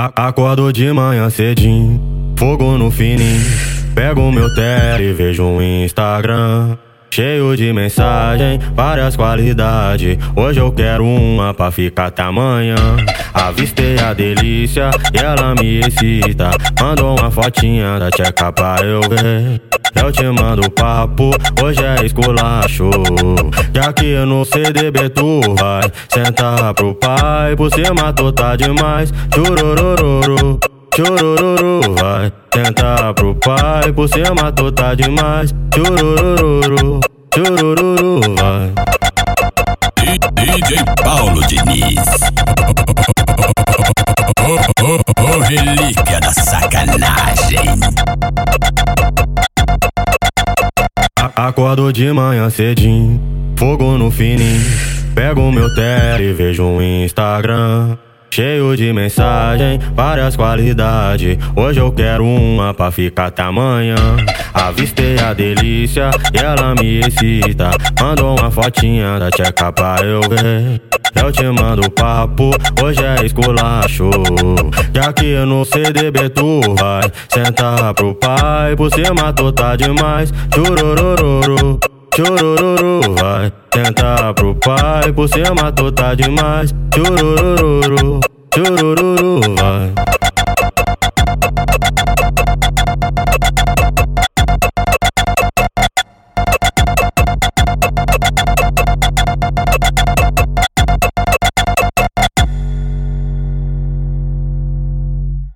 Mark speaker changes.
Speaker 1: A acordo de manhã cedinho, fogo no fininho. Pego meu tele e vejo um Instagram. Cheio de mensagem, várias qualidades. Hoje eu quero uma pra ficar tamanha. Avistei a delícia e ela me excita. Mandou uma fotinha da tcheca pra eu ver. Eu te mando papo, hoje é esculacho. Já que no CDB tu vai sentar pro pai. Por cima tu tá demais. Chururururu, churururu, vai sentar pro pai. Por cima tu tá demais. Chururururu, churururu, vai.
Speaker 2: DJ Paulo Diniz.
Speaker 1: Acordo de manhã cedinho, fogo no fininho. Pego meu tele e vejo um Instagram. Cheio de mensagem, várias qualidades. Hoje eu quero uma pra ficar tamanha. Avistei a delícia e ela me excita. Mandou uma fotinha da tcheca pra eu ver. Eu te mando papo, hoje é esculacho. Já que no CDB tu vai sentar pro pai. Por cima tu tá demais. Chururururu, churururu, vai sentar pro pai. Por cima tu tá demais. Churururu.